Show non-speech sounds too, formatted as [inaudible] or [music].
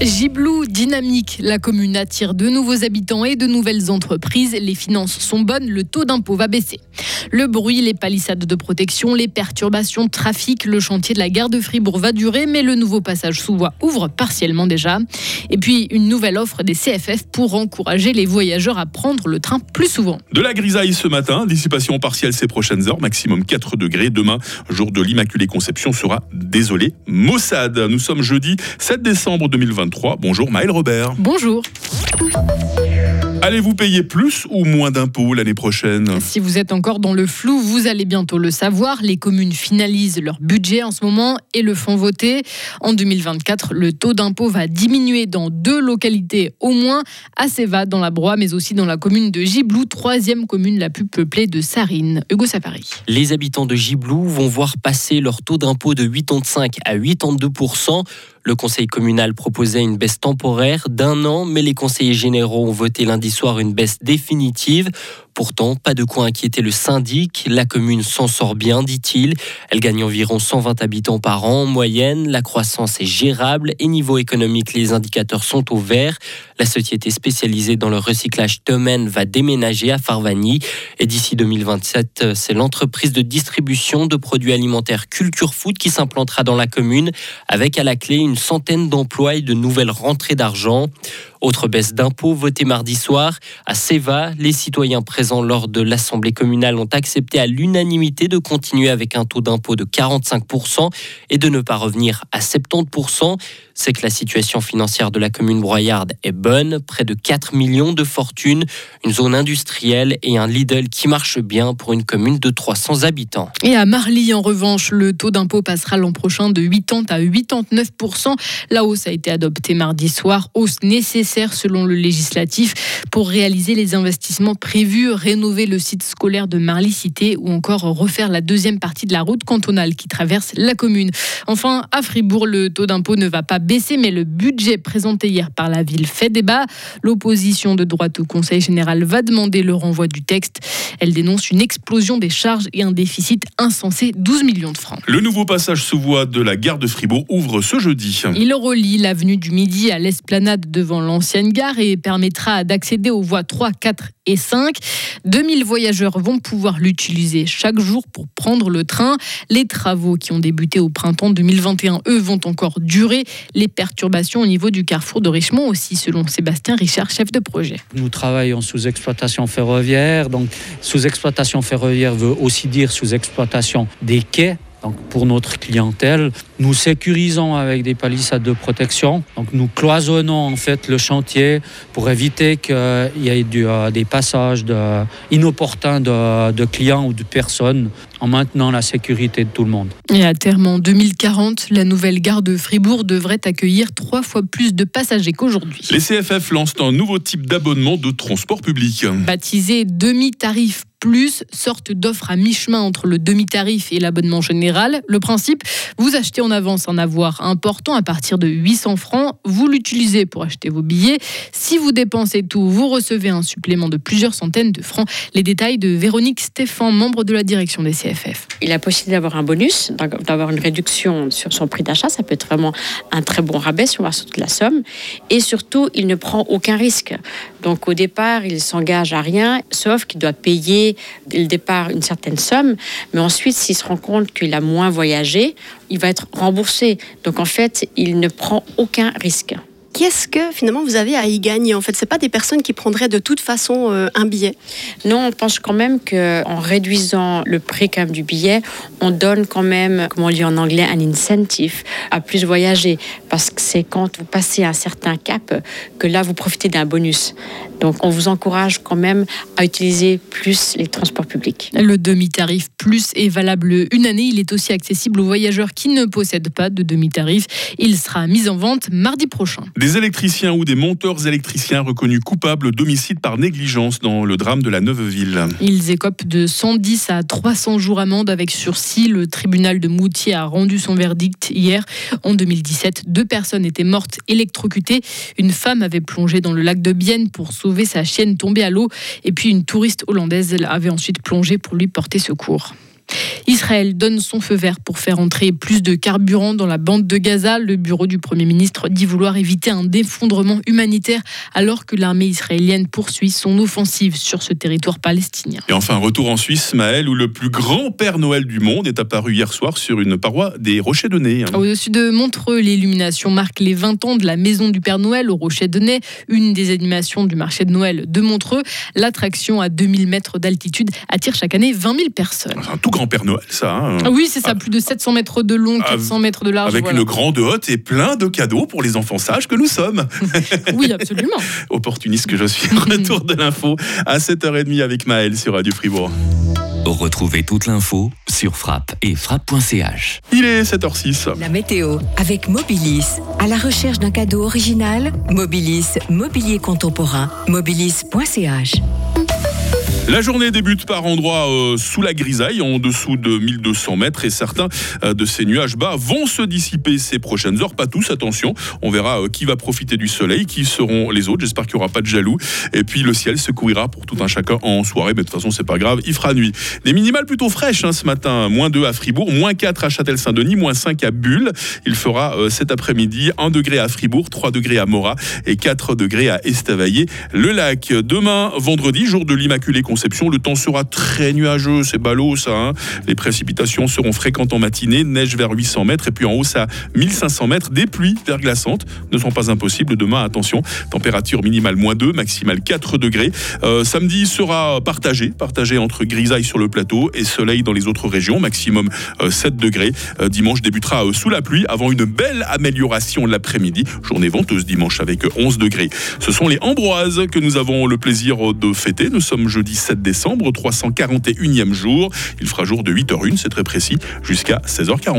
Giblou dynamique, la commune attire de nouveaux habitants et de nouvelles entreprises. Les finances sont bonnes, le taux d'impôt va baisser. Le bruit, les palissades de protection, les perturbations trafic, le chantier de la gare de Fribourg va durer, mais le nouveau passage sous voie ouvre partiellement déjà. Et puis une nouvelle offre des CFF pour encourager les voyageurs à prendre le train plus souvent. De la grisaille ce matin, dissipation partielle ces prochaines heures, maximum 4 degrés. Demain, jour de l'Immaculée Conception, sera désolé. Mossad, nous sommes jeudi 7 décembre 2020. Bonjour Maël Robert. Bonjour. Allez-vous payer plus ou moins d'impôts l'année prochaine? Si vous êtes encore dans le flou, vous allez bientôt le savoir. Les communes finalisent leur budget en ce moment et le font voter. En 2024, le taux d'impôt va diminuer dans deux localités au moins, à Séva dans la Broye, mais aussi dans la commune de Giblou, troisième commune la plus peuplée de Sarine. Hugo Safari. Les habitants de Giblou vont voir passer leur taux d'impôt de 85 à 82 le conseil communal proposait une baisse temporaire d'un an, mais les conseillers généraux ont voté lundi soir une baisse définitive. Pourtant, pas de quoi inquiéter le syndic. La commune s'en sort bien, dit-il. Elle gagne environ 120 habitants par an en moyenne. La croissance est gérable et niveau économique, les indicateurs sont au vert. La société spécialisée dans le recyclage Temen va déménager à Farvani. Et d'ici 2027, c'est l'entreprise de distribution de produits alimentaires Culture Food qui s'implantera dans la commune avec à la clé une centaine d'emplois et de nouvelles rentrées d'argent. Autre baisse d'impôts votée mardi soir. À Seva, les citoyens présents lors de l'Assemblée communale ont accepté à l'unanimité de continuer avec un taux d'impôt de 45% et de ne pas revenir à 70% c'est que la situation financière de la commune broyarde est bonne, près de 4 millions de fortune, une zone industrielle et un Lidl qui marche bien pour une commune de 300 habitants. Et à Marly, en revanche, le taux d'impôt passera l'an prochain de 80 à 89%. La hausse a été adoptée mardi soir, hausse nécessaire selon le législatif pour réaliser les investissements prévus, rénover le site scolaire de Marly-Cité ou encore refaire la deuxième partie de la route cantonale qui traverse la commune. Enfin, à Fribourg, le taux d'impôt ne va pas baissé, mais le budget présenté hier par la ville fait débat. L'opposition de droite au Conseil général va demander le renvoi du texte. Elle dénonce une explosion des charges et un déficit insensé, 12 millions de francs. Le nouveau passage sous voie de la gare de Fribourg ouvre ce jeudi. Il relie l'avenue du Midi à l'esplanade devant l'ancienne gare et permettra d'accéder aux voies 3, 4 et 5. 2000 voyageurs vont pouvoir l'utiliser chaque jour pour prendre le train. Les travaux qui ont débuté au printemps 2021, eux, vont encore durer. Les perturbations au niveau du carrefour de Richemont aussi, selon Sébastien Richard, chef de projet. Nous travaillons sous exploitation ferroviaire. Donc, sous exploitation ferroviaire veut aussi dire sous exploitation des quais donc pour notre clientèle, nous sécurisons avec des palissades de protection. Donc nous cloisonnons en fait le chantier pour éviter qu'il y ait euh, des passages inopportuns de, de, clients ou de personnes en maintenant la sécurité de tout le monde. Et à terme en 2040, la nouvelle gare de Fribourg devrait accueillir trois fois plus de passagers qu'aujourd'hui. Les CFF lancent un nouveau type d'abonnement de transport public. Baptisé demi-tarif plus, sorte d'offre à mi-chemin entre le demi-tarif et l'abonnement général. Le principe, vous achetez en avance un avoir important à partir de 800 francs, vous l'utilisez pour acheter vos billets. Si vous dépensez tout, vous recevez un supplément de plusieurs centaines de francs. Les détails de Véronique Stéphan, membre de la direction des CFF. Il a possibilité d'avoir un bonus, d'avoir une réduction sur son prix d'achat. Ça peut être vraiment un très bon rabais sur la somme. Et surtout, il ne prend aucun risque. Donc au départ, il s'engage à rien, sauf qu'il doit payer dès le départ une certaine somme, mais ensuite, s'il se rend compte qu'il a moins voyagé, il va être remboursé. Donc en fait, il ne prend aucun risque qu'est-ce que finalement vous avez à y gagner En fait, c'est pas des personnes qui prendraient de toute façon euh, un billet? Non, on pense quand même que en réduisant le prix du billet, on donne quand même, comme on dit en anglais, un incentive à plus voyager, parce que c'est quand vous passez un certain cap que là vous profitez d'un bonus. Donc on vous encourage quand même à utiliser plus les transports publics. Le demi-tarif plus est valable une année. Il est aussi accessible aux voyageurs qui ne possèdent pas de demi-tarif. Il sera mis en vente mardi prochain. Des électriciens ou des monteurs électriciens reconnus coupables d'homicide par négligence dans le drame de la Neuve-Ville. Ils écopent de 110 à 300 jours amende avec sursis. Le tribunal de Moutier a rendu son verdict hier. En 2017, deux personnes étaient mortes électrocutées. Une femme avait plongé dans le lac de Bienne pour sauver sa chienne tombée à l'eau. Et puis une touriste hollandaise avait ensuite plongé pour lui porter secours. Israël donne son feu vert pour faire entrer plus de carburant dans la bande de Gaza. Le bureau du Premier ministre dit vouloir éviter un effondrement humanitaire alors que l'armée israélienne poursuit son offensive sur ce territoire palestinien. Et enfin, retour en Suisse, Maël, où le plus grand Père Noël du monde est apparu hier soir sur une paroi des Rochers de Nez. Au-dessus de Montreux, l'illumination marque les 20 ans de la maison du Père Noël au Rocher de Nez, une des animations du marché de Noël de Montreux. L'attraction à 2000 mètres d'altitude attire chaque année 20 000 personnes. C'est un tout grand Père Noël, ça. hein. Ah oui, c'est ça, plus de 700 mètres de long, Ah, 400 mètres de large. Avec voilà. une grande hotte et plein de cadeaux pour les enfants sages que nous sommes. [laughs] Oui, absolument. [laughs] Opportuniste que je suis. Retour de l'info à 7h30 avec Maël sur Radio Fribourg. Retrouvez toute l'info sur frappe et frappe.ch. Il est 7h06. La météo avec Mobilis. À la recherche d'un cadeau original, Mobilis, mobilier contemporain, mobilis.ch. La journée débute par endroits euh, sous la grisaille, en dessous de 1200 mètres, et certains euh, de ces nuages bas vont se dissiper ces prochaines heures. Pas tous, attention. On verra euh, qui va profiter du soleil, qui seront les autres. J'espère qu'il n'y aura pas de jaloux. Et puis le ciel se couvrira pour tout un chacun en soirée, mais de toute façon, c'est pas grave. Il fera nuit. Des minimales plutôt fraîches hein, ce matin. Moins 2 à Fribourg, moins 4 à Châtel-Saint-Denis, moins 5 à Bulle. Il fera cet après-midi 1 degré à Fribourg, 3 degrés à Morat et 4 degrés à Estavayer. Le lac, demain, vendredi, jour de l'Immaculée Conception, le temps sera très nuageux, c'est ballot ça. hein. Les précipitations seront fréquentes en matinée, neige vers 800 mètres et puis en hausse à 1500 mètres. Des pluies verglaçantes ne sont pas impossibles demain, attention. Température minimale moins 2, maximale 4 degrés. Euh, samedi sera partagé, partagé entre grisaille sur le plateau et soleil dans les autres régions, maximum euh, 7 degrés. Euh, dimanche débutera euh, sous la pluie avant une belle amélioration l'après-midi. Journée venteuse dimanche avec 11 degrés. Ce sont les Ambroises que nous avons le plaisir de fêter. Nous sommes jeudi 7 décembre, 341e jour. Il fera jour de 8h01, c'est très précis, jusqu'à 16h40.